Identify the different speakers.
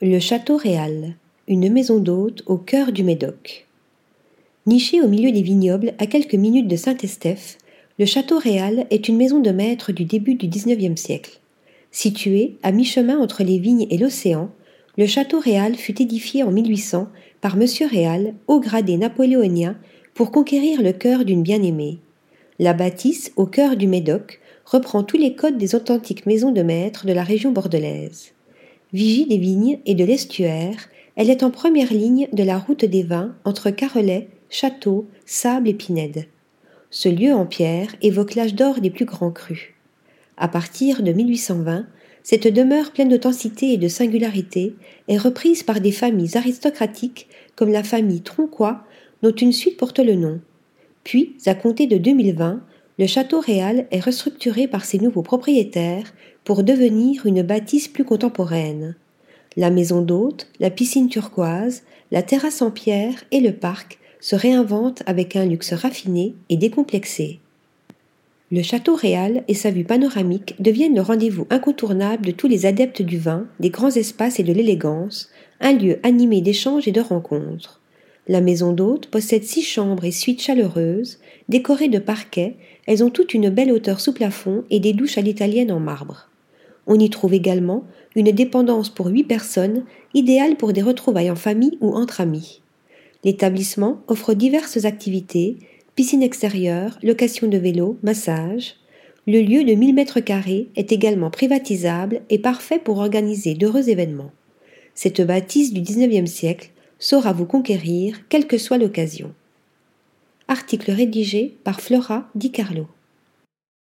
Speaker 1: Le Château Réal, une maison d'hôte au cœur du Médoc. Niché au milieu des vignobles, à quelques minutes de Saint-Estèphe, le Château Réal est une maison de maître du début du XIXe siècle. Situé à mi-chemin entre les vignes et l'océan, le Château Réal fut édifié en 1800 par Monsieur Réal, haut gradé napoléonien, pour conquérir le cœur d'une bien-aimée. La bâtisse, au cœur du Médoc, reprend tous les codes des authentiques maisons de maître de la région bordelaise. Vigie des vignes et de l'estuaire, elle est en première ligne de la route des vins entre Carrelet, Château, Sable et Pinède. Ce lieu en pierre évoque l'âge d'or des plus grands crus. À partir de 1820, cette demeure pleine d'authenticité et de singularité est reprise par des familles aristocratiques comme la famille Tronquois, dont une suite porte le nom. Puis, à compter de 2020, le château réal est restructuré par ses nouveaux propriétaires pour devenir une bâtisse plus contemporaine. La maison d'hôte, la piscine turquoise, la terrasse en pierre et le parc se réinventent avec un luxe raffiné et décomplexé. Le château réal et sa vue panoramique deviennent le rendez-vous incontournable de tous les adeptes du vin, des grands espaces et de l'élégance, un lieu animé d'échanges et de rencontres. La maison d'hôte possède six chambres et suites chaleureuses, décorées de parquets, elles ont toutes une belle hauteur sous plafond et des douches à l'italienne en marbre. On y trouve également une dépendance pour huit personnes, idéale pour des retrouvailles en famille ou entre amis. L'établissement offre diverses activités, piscine extérieure, location de vélos, massage. Le lieu de 1000 mètres carrés est également privatisable et parfait pour organiser d'heureux événements. Cette bâtisse du XIXe siècle saura vous conquérir, quelle que soit l'occasion. Article rédigé par Flora Di Carlo.